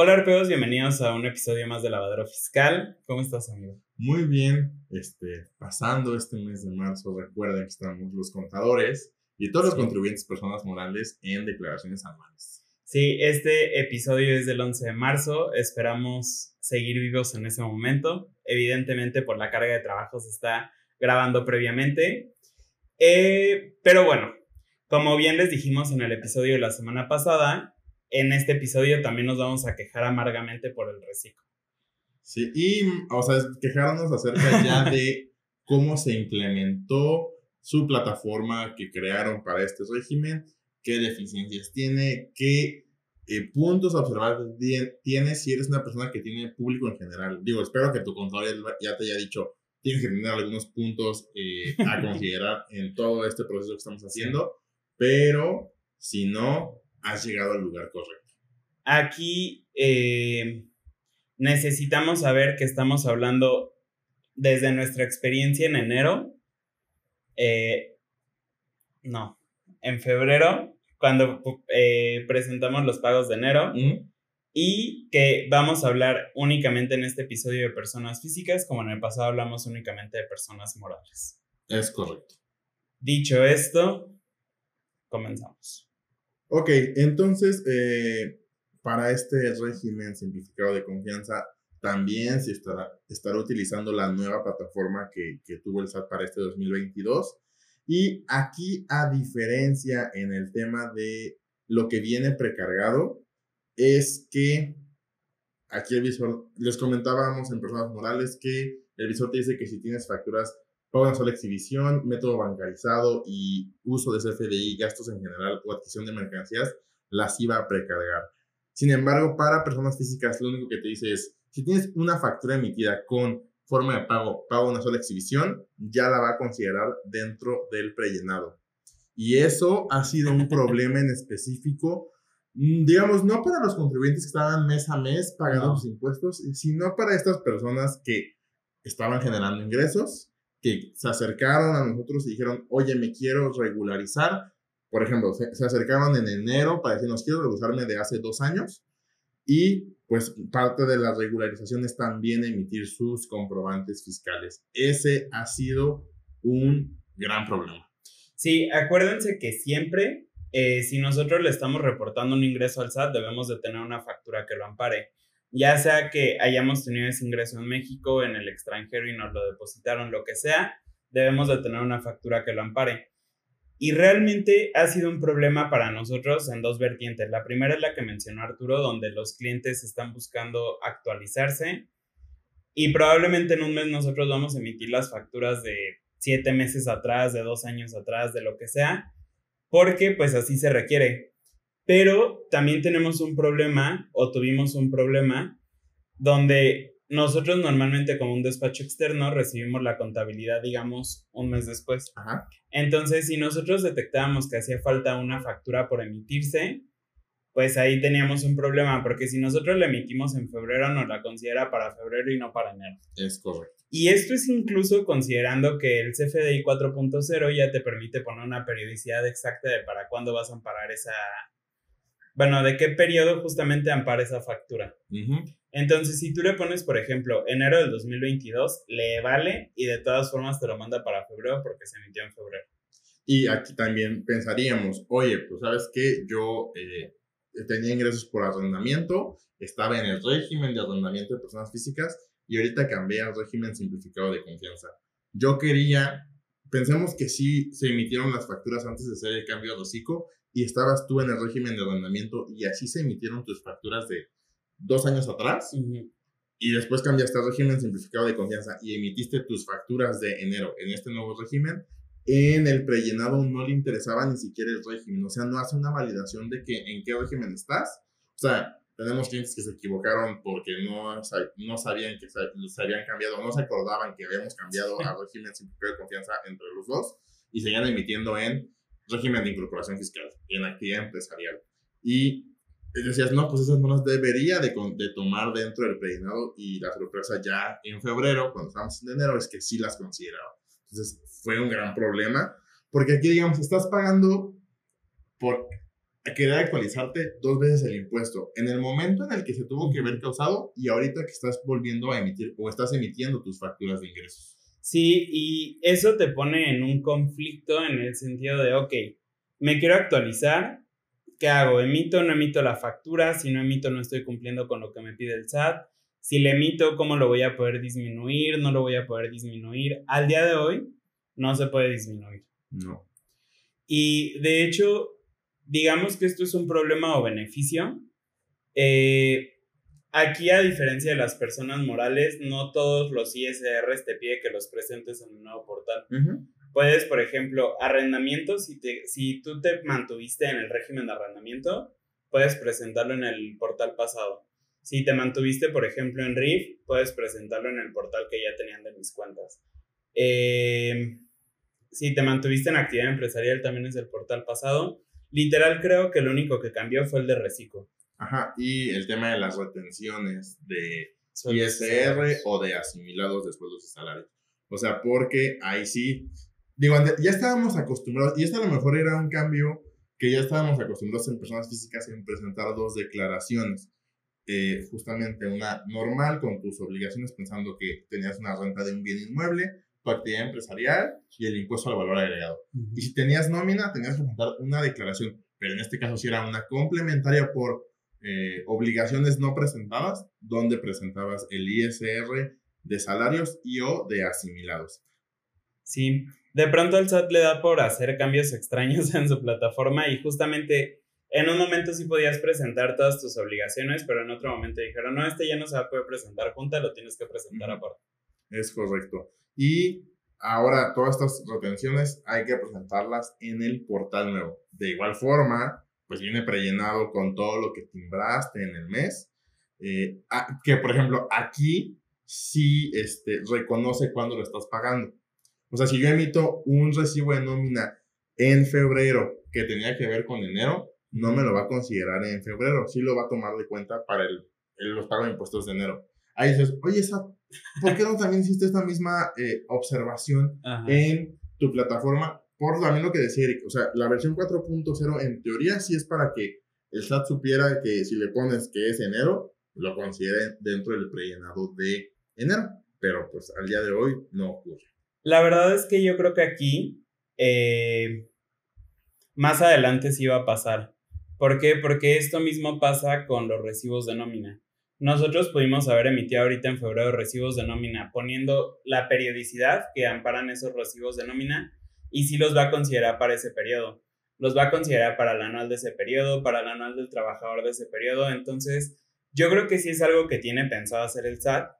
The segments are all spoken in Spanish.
Hola arpeos, bienvenidos a un episodio más de Lavadero Fiscal. ¿Cómo estás, amigo? Muy bien, este, pasando este mes de marzo, recuerden que estamos los contadores y todos los contribuyentes personas morales en declaraciones anuales. Sí, este episodio es del 11 de marzo, esperamos seguir vivos en ese momento. Evidentemente por la carga de trabajo se está grabando previamente. Eh, pero bueno, como bien les dijimos en el episodio de la semana pasada, en este episodio también nos vamos a quejar amargamente por el reciclo. Sí, y, o sea, quejarnos acerca ya de cómo se implementó su plataforma que crearon para este régimen, qué deficiencias tiene, qué eh, puntos a observar tiene si eres una persona que tiene público en general. Digo, espero que tu contador ya te haya dicho, tienes que tener algunos puntos eh, a considerar en todo este proceso que estamos haciendo, pero si no, has llegado al lugar correcto. Aquí eh, necesitamos saber que estamos hablando desde nuestra experiencia en enero. Eh, no, en febrero, cuando eh, presentamos los pagos de enero. Y que vamos a hablar únicamente en este episodio de personas físicas, como en el pasado hablamos únicamente de personas morales. Es correcto. Dicho esto, comenzamos. Ok, entonces, eh, para este régimen simplificado de confianza, también se estará, estará utilizando la nueva plataforma que, que tuvo el SAT para este 2022. Y aquí, a diferencia en el tema de lo que viene precargado, es que aquí el visor, les comentábamos en personas morales que el visor te dice que si tienes facturas pago una sola exhibición, método bancarizado y uso de CFDI, gastos en general o adquisición de mercancías, las iba a precargar. Sin embargo, para personas físicas, lo único que te dice es, si tienes una factura emitida con forma de pago, pago una sola exhibición, ya la va a considerar dentro del prellenado. Y eso ha sido un problema en específico, mm, digamos, no para los contribuyentes que estaban mes a mes pagando sus impuestos, sino para estas personas que estaban generando ingresos que se acercaron a nosotros y dijeron, oye, me quiero regularizar. Por ejemplo, se, acercaron en enero para decirnos, quiero regularizarme de hace dos años. Y pues parte de las regularizaciones también emitir sus comprobantes fiscales. Ese ha sido un gran problema. Sí, acuérdense que siempre, eh, si nosotros le estamos reportando un ingreso al SAT, debemos de tener una factura que lo ampare ya sea que hayamos tenido ese ingreso en México, en el extranjero y nos lo depositaron, lo que sea, debemos de tener una factura que lo ampare. Y realmente ha sido un problema para nosotros en dos vertientes. La primera es la que mencionó Arturo, donde los clientes están buscando actualizarse y probablemente en un mes nosotros vamos a emitir las facturas de siete meses atrás, de dos años atrás, de lo que sea, porque pues así se requiere. Pero también tenemos un problema o tuvimos un problema donde nosotros normalmente como un despacho externo recibimos la contabilidad, digamos, un mes después. Entonces, si nosotros detectábamos que hacía falta una factura por emitirse, pues ahí teníamos un problema, porque si nosotros la emitimos en febrero, nos la considera para febrero y no para enero. Es correcto. Y esto es incluso considerando que el CFDI 4.0 ya te permite poner una periodicidad exacta de para cuándo vas a amparar esa, bueno, ¿de qué periodo justamente ampara esa factura? Entonces, si tú le pones, por ejemplo, enero del 2022, le vale y de todas formas te lo manda para febrero porque se emitió en febrero. Y aquí también pensaríamos, oye, pues sabes que yo eh, tenía ingresos por arrendamiento, estaba en el régimen de arrendamiento de personas físicas y ahorita cambié al régimen simplificado de confianza. Yo quería, pensemos que sí se emitieron las facturas antes de hacer el cambio de hocico y estabas tú en el régimen de arrendamiento y así se emitieron tus facturas de dos años atrás y después cambiaste al régimen simplificado de confianza y emitiste tus facturas de enero en este nuevo régimen, en el prellenado no le interesaba ni siquiera el régimen, o sea, no hace una validación de que en qué régimen estás. O sea, tenemos clientes que se equivocaron porque no, no sabían que se, habían cambiado, no se acordaban que habíamos cambiado al régimen simplificado de confianza entre los dos y seguían emitiendo en régimen de incorporación fiscal y en actividad empresarial. Y decías, no, pues esas no las debería de, de tomar dentro del prellenado y la sorpresa ya en febrero, cuando estamos en enero, es que sí las consideraba. Entonces fue un gran problema, porque aquí, digamos, estás pagando por querer actualizarte dos veces el impuesto, en el momento en el que se tuvo que ver causado y ahorita que estás volviendo a emitir o estás emitiendo tus facturas de ingresos. Sí, y eso te pone en un conflicto en el sentido de, ok, me quiero actualizar, ¿qué hago? ¿Emito o no emito la factura? Si no emito, no estoy cumpliendo con lo que me pide el SAT. Si le emito, ¿cómo lo voy a poder disminuir? ¿No lo voy a poder disminuir? Al día de hoy, no se puede disminuir. No. Y de hecho, digamos que esto es un problema o beneficio. Eh, aquí, a diferencia de las personas morales, no todos los ISRs te pide que los presentes en un nuevo portal. Puedes, por ejemplo, arrendamiento, si, te, si tú te mantuviste en el régimen de arrendamiento, puedes presentarlo en el portal pasado. Si te mantuviste, por ejemplo, en RIF, puedes presentarlo en el portal que ya tenían de mis cuentas. Eh, si te mantuviste en actividad empresarial, también es el portal pasado. Literal, creo que lo único que cambió fue el de reciclo. Ajá, y el tema de las retenciones de ISR o de asimilados de sueldos y salarios. O sea, porque ahí sí, digo, ya estábamos acostumbrados, y esto a lo mejor era un cambio que ya estábamos acostumbrados en personas físicas en presentar dos declaraciones. Eh, justamente una normal con tus obligaciones pensando que tenías una renta de un bien inmueble tu actividad empresarial y el impuesto al valor agregado. Y si tenías nómina, tenías que presentar una declaración, pero en este caso si era una complementaria por eh, obligaciones no presentadas, donde presentabas el ISR de salarios y o de asimilados. Sí, de pronto el SAT le da por hacer cambios extraños en su plataforma y justamente en un momento sí podías presentar todas tus obligaciones, pero en otro momento dijeron, no, este ya no se va a poder presentar junta, lo tienes que presentar aparte. Es correcto. Y ahora todas estas retenciones hay que presentarlas en el portal nuevo. De igual forma, pues viene prellenado con todo lo que timbraste en el mes. Eh, ah, que por ejemplo aquí sí este, reconoce cuándo lo estás pagando. O sea, si yo emito un recibo de nómina en febrero que tenía que ver con enero, no me lo va a considerar en febrero, sí lo va a tomar de cuenta para el, los pagos de impuestos de enero. Ahí dices, oye, esa ¿por qué no también hiciste esta misma eh, observación en tu plataforma? Por también lo que decía Eric, o sea, la versión 4.0 en teoría sí es para que el SAT supiera que si le pones que es enero, lo considere dentro del prellenado de enero, pero pues al día de hoy no ocurre. La verdad es que yo creo que aquí eh, más adelante sí va a pasar. ¿Por qué? Porque esto mismo pasa con los recibos de nómina. Nosotros pudimos haber emitido ahorita en febrero recibos de nómina poniendo la periodicidad que amparan esos recibos de nómina y sí los va a considerar para ese periodo. Los va a considerar para el anual de ese periodo, para el anual del trabajador de ese periodo. Entonces, yo creo que sí es algo que tiene pensado hacer el SAT,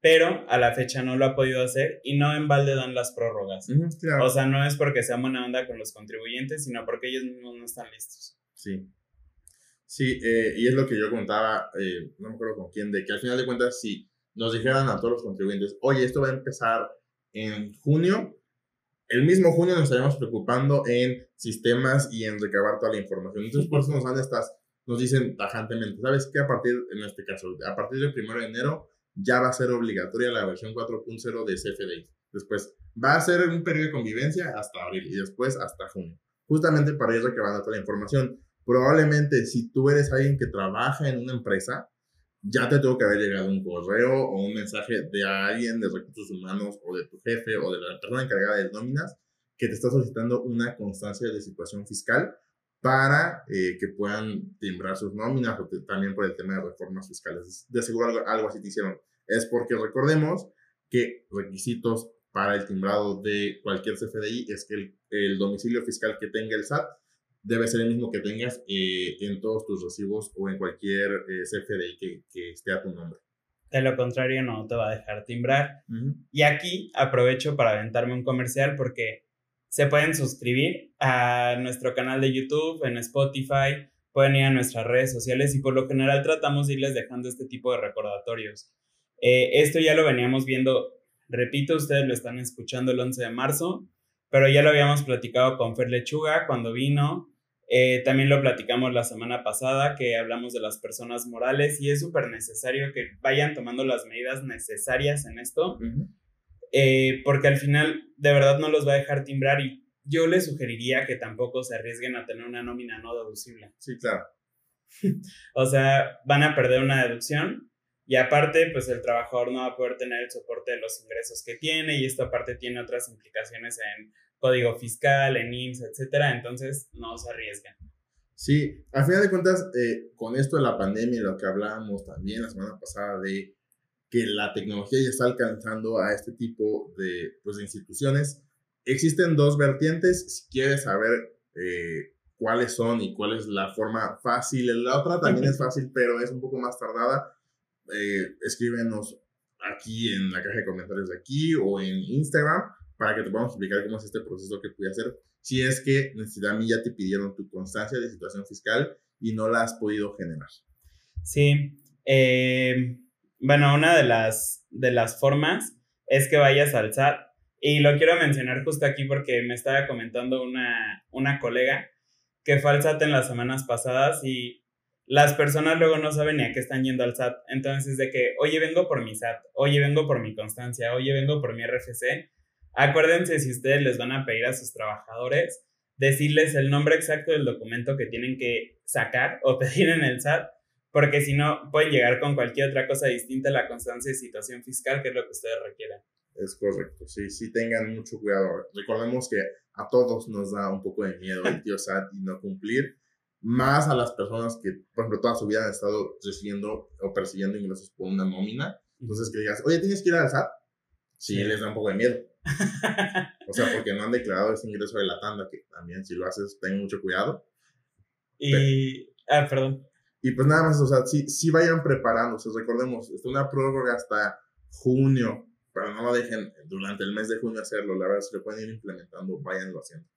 pero a la fecha no lo ha podido hacer y no en balde dan las prórrogas. O sea, no es porque sea buena onda con los contribuyentes, sino porque ellos mismos no están listos. Sí. Sí, eh, y es lo que yo contaba, eh, no me acuerdo con quién, de que al final de cuentas, si nos dijeran a todos los contribuyentes, oye, esto va a empezar en junio, el mismo junio nos estaríamos preocupando en sistemas y en recabar toda la información. Entonces, por eso nos dan estas, nos dicen tajantemente, ¿sabes qué? A partir, en este caso, a partir del 1 de enero ya va a ser obligatoria la versión 4.0 de CFDI. Después, va a ser un periodo de convivencia hasta abril y después hasta junio, justamente para ir recabando toda la información. Probablemente si tú eres alguien que trabaja en una empresa, ya te tuvo que haber llegado un correo o un mensaje de alguien de recursos humanos o de tu jefe o de la persona encargada de nóminas que te está solicitando una constancia de situación fiscal para eh, que puedan timbrar sus nóminas o también por el tema de reformas fiscales. De seguro algo, algo así te hicieron. Es porque recordemos que requisitos para el timbrado de cualquier CFDI es que el, el domicilio fiscal que tenga el SAT debe ser el mismo que tengas eh, en todos tus recibos o en cualquier eh, CFDI que, que, esté a tu nombre. De lo contrario, no te va a dejar timbrar. Y aquí aprovecho para aventarme un comercial porque se pueden suscribir a nuestro canal de YouTube, en Spotify, pueden ir a nuestras redes sociales y por lo general tratamos de irles dejando este tipo de recordatorios. Eh, esto ya lo veníamos viendo, repito, ustedes lo están escuchando el 11 de marzo, pero ya lo habíamos platicado con Fer Lechuga cuando vino, eh, también lo platicamos la semana pasada, que hablamos de las personas morales y es súper necesario que vayan tomando las medidas necesarias en esto, eh, porque al final de verdad no los va a dejar timbrar y yo les sugeriría que tampoco se arriesguen a tener una nómina no deducible. Sí, claro. o sea, van a perder una deducción y aparte, pues el trabajador no va a poder tener el soporte de los ingresos que tiene y esto aparte tiene otras implicaciones en código fiscal, en IMSS, etcétera. Entonces, no se arriesguen. Sí, al final de cuentas, eh, con esto de la pandemia y lo que hablábamos también la semana pasada de que la tecnología ya está alcanzando a este tipo de, pues, de instituciones, existen dos vertientes. Si quieres saber eh, cuáles son y cuál es la forma fácil, la otra también es fácil, pero es un poco más tardada, eh, escríbenos aquí en la caja de comentarios de aquí o en Instagram para que te podamos explicar cómo es este proceso que pude hacer. Si es que necesidad ya te pidieron tu constancia de situación fiscal y no la has podido generar. Sí. Eh, bueno, una de las, de las formas es que vayas al SAT. Y lo quiero mencionar justo aquí porque me estaba comentando una, una colega que fue al SAT en las semanas pasadas y las personas luego no saben ni a qué están yendo al SAT. Entonces, de que, oye, vengo por mi SAT, oye, vengo por mi constancia, oye, vengo por mi RFC. Acuérdense si ustedes les van a pedir a sus trabajadores, decirles el nombre exacto del documento que tienen que sacar o pedir en el SAT, porque si no, pueden llegar con cualquier otra cosa distinta a la constancia de situación fiscal, que es lo que ustedes requieran. Es correcto, sí, sí tengan mucho cuidado. Recordemos que a todos nos da un poco de miedo el tío SAT y no cumplir más a las personas que, por ejemplo, toda su vida han estado recibiendo o persiguiendo ingresos por una nómina. Entonces, que digas, oye, ¿tienes que ir al SAT? Sí, les da un poco de miedo. o sea, porque no han declarado ese ingreso de la tanda, que también si lo haces, ten mucho cuidado. Y, ah, perdón. Y pues nada más, o sea, sí, sí vayan preparándose. Recordemos, es una prórroga hasta junio, pero no lo dejen durante el mes de junio hacerlo. La verdad, si lo pueden ir implementando, váyanlo haciendo.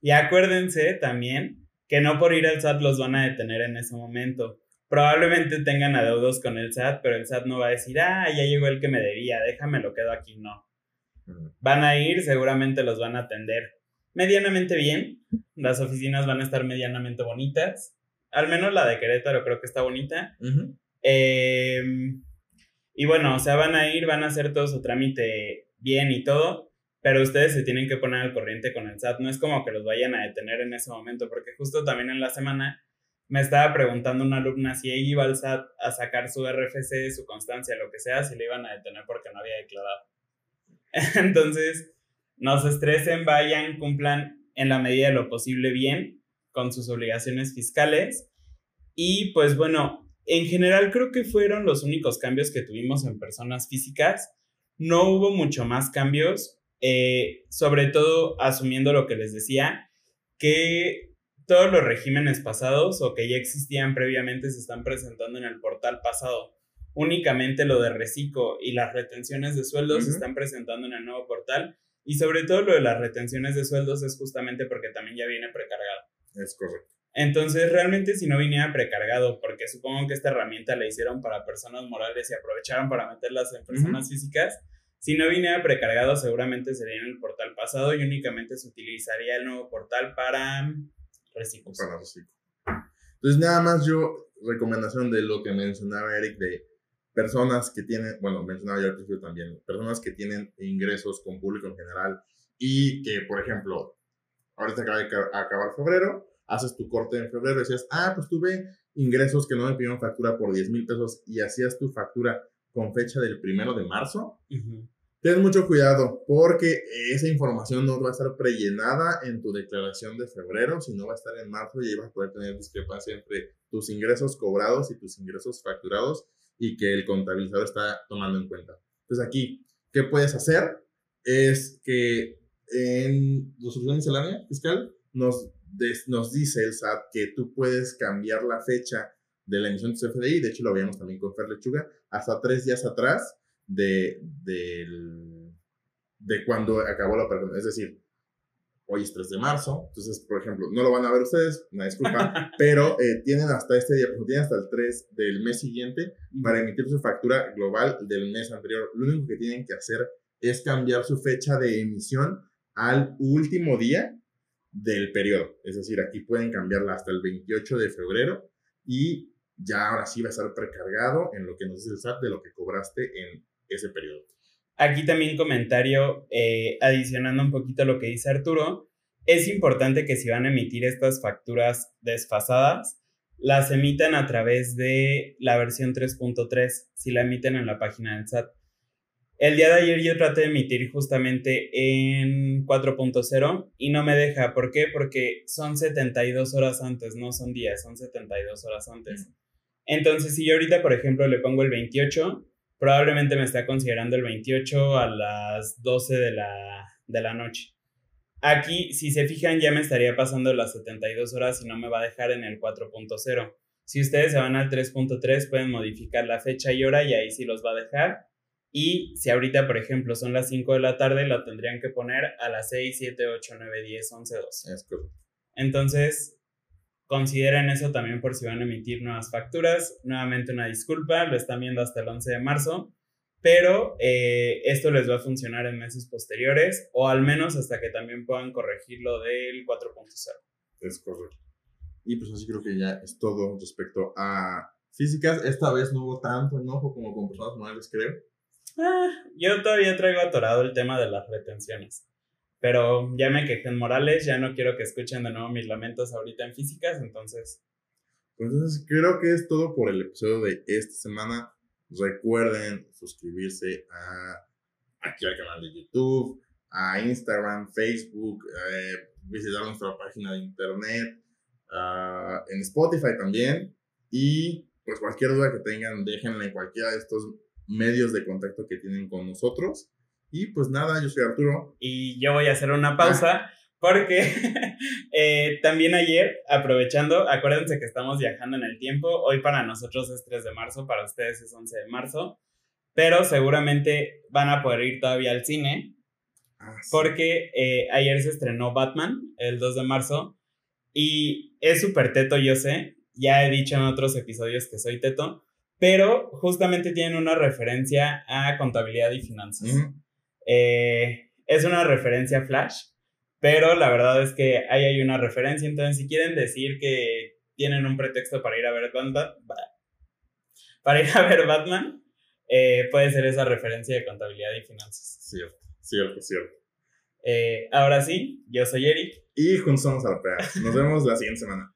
Y acuérdense también que no por ir al SAT los van a detener en ese momento. Probablemente tengan adeudos con el SAT, pero el SAT no va a decir, ah, ya llegó el que me debía, déjame lo quedo aquí, no. Van a ir, seguramente los van a atender medianamente bien, las oficinas van a estar medianamente bonitas, al menos la de Querétaro creo que está bonita. Em, y bueno, o sea, van a ir, van a hacer todo su trámite bien y todo, pero ustedes se tienen que poner al corriente con el SAT. No es como que los vayan a detener en ese momento, porque justo también en la semana me estaba preguntando una alumna si ella iba al SAT a sacar su RFC, su constancia, lo que sea, si le iban a detener porque no había declarado. Entonces, no se estresen, vayan, cumplan en la medida de lo posible bien con sus obligaciones fiscales. Y pues bueno, en general creo que fueron los únicos cambios que tuvimos en personas físicas. No hubo mucho más cambios. Eh, sobre todo asumiendo lo que les decía, que todos los regímenes pasados o que ya existían previamente se están presentando en el portal pasado. Únicamente lo de reciclo y las retenciones de sueldos se están presentando en el nuevo portal. Y sobre todo lo de las retenciones de sueldos es justamente porque también ya viene precargado. Es correcto. Entonces, realmente si no viniera precargado, porque supongo que esta herramienta la hicieron para personas morales y aprovecharon para meterlas en personas físicas, si no viniera precargado, seguramente sería en el portal pasado y únicamente se utilizaría el nuevo portal para Para reciclos. Entonces, nada más yo, recomendación de lo que mencionaba Eric, de personas que tienen, bueno, mencionaba yo al principio también, personas que tienen ingresos con público en general y que, por ejemplo, ahorita acaba de acabar febrero, haces tu corte en febrero y decías, ah, pues tuve ingresos que no me pidieron factura por 10 mil pesos y hacías tu factura con fecha del primero de marzo, ten mucho cuidado porque esa información no va a estar prellenada en tu declaración de febrero, sino va a estar en marzo y ahí vas a poder tener discrepancia entre tus ingresos cobrados y tus ingresos facturados y que el contabilizador está tomando en cuenta. Entonces aquí, ¿qué puedes hacer? Es que en resolución miscelánea fiscal nos, nos dice el SAT que tú puedes cambiar la fecha de la emisión de su FDI, de hecho lo habíamos también con Fer Lechuga, hasta tres días atrás de, de, de cuando acabó la operación. Es decir, hoy es 3 de marzo, entonces, por ejemplo, no lo van a ver ustedes, una disculpa, pero eh, tienen hasta este día, pues, tienen hasta el 3 del mes siguiente para emitir su factura global del mes anterior. Lo único que tienen que hacer es cambiar su fecha de emisión al último día del periodo. Es decir, aquí pueden cambiarla hasta el 28 de febrero y ya ahora sí va a estar precargado en lo que nos dice el SAT de lo que cobraste en ese periodo. Aquí también comentario eh, adicionando un poquito a lo que dice Arturo. es importante que si van a emitir estas facturas desfasadas, las emitan a través de la versión 3.3, si la emiten en la página del SAT. El día de ayer yo traté de emitir justamente en 4.0 y no me deja. ¿Por qué? Porque son 72 horas antes, no son días, son 72 horas antes. Entonces, si yo ahorita, por ejemplo, le pongo el 28, probablemente me está considerando el 28 a las 12 de la, de la noche. Aquí, si se fijan, ya me estaría pasando las 72 horas y no me va a dejar en el 4.0. Si ustedes se van al 3.3, pueden modificar la fecha y hora y ahí sí los va a dejar. Y si ahorita, por ejemplo, son las 5 de la tarde, lo tendrían que poner a las 6, 7, 8, 9, 10, 11, 12. Es correcto. Entonces, consideren eso también por si van a emitir nuevas facturas. Nuevamente una disculpa, lo están viendo hasta el 11 de marzo, pero eh, esto les va a funcionar en meses posteriores o al menos hasta que también puedan corregir lo del 4.0. Es correcto. Y pues así creo que ya es todo respecto a físicas. Esta vez no hubo tanto enojo como con personas morales, creo. Ah, yo todavía traigo atorado el tema de las retenciones. Pero ya me quejé en Morales, ya no quiero que escuchen de nuevo mis lamentos ahorita en físicas, entonces. Pues entonces creo que es todo por el episodio de esta semana. Recuerden suscribirse a aquí al canal de YouTube, a Instagram, Facebook, eh, visitar nuestra página de internet, en Spotify también. Y pues cualquier duda que tengan, déjenla en cualquiera de estos medios de contacto que tienen con nosotros. Y pues nada, yo soy Arturo. Y yo voy a hacer una pausa porque eh, también ayer, aprovechando, acuérdense que estamos viajando en el tiempo, hoy para nosotros es 3 de marzo, para ustedes es 11 de marzo, pero seguramente van a poder ir todavía al cine ah, porque eh, ayer se estrenó Batman, el 2 de marzo, y es súper teto, yo sé, ya he dicho en otros episodios que soy teto, pero justamente tienen una referencia a contabilidad y finanzas. Eh, es una referencia flash, pero la verdad es que ahí hay una referencia, entonces si quieren decir que tienen un pretexto para ir a ver Batman, para ir a ver Batman, eh, puede ser esa referencia de contabilidad y finanzas. Cierto, cierto, cierto. Eh, ahora sí, yo soy Eric. Y juntos somos a Nos vemos la siguiente semana.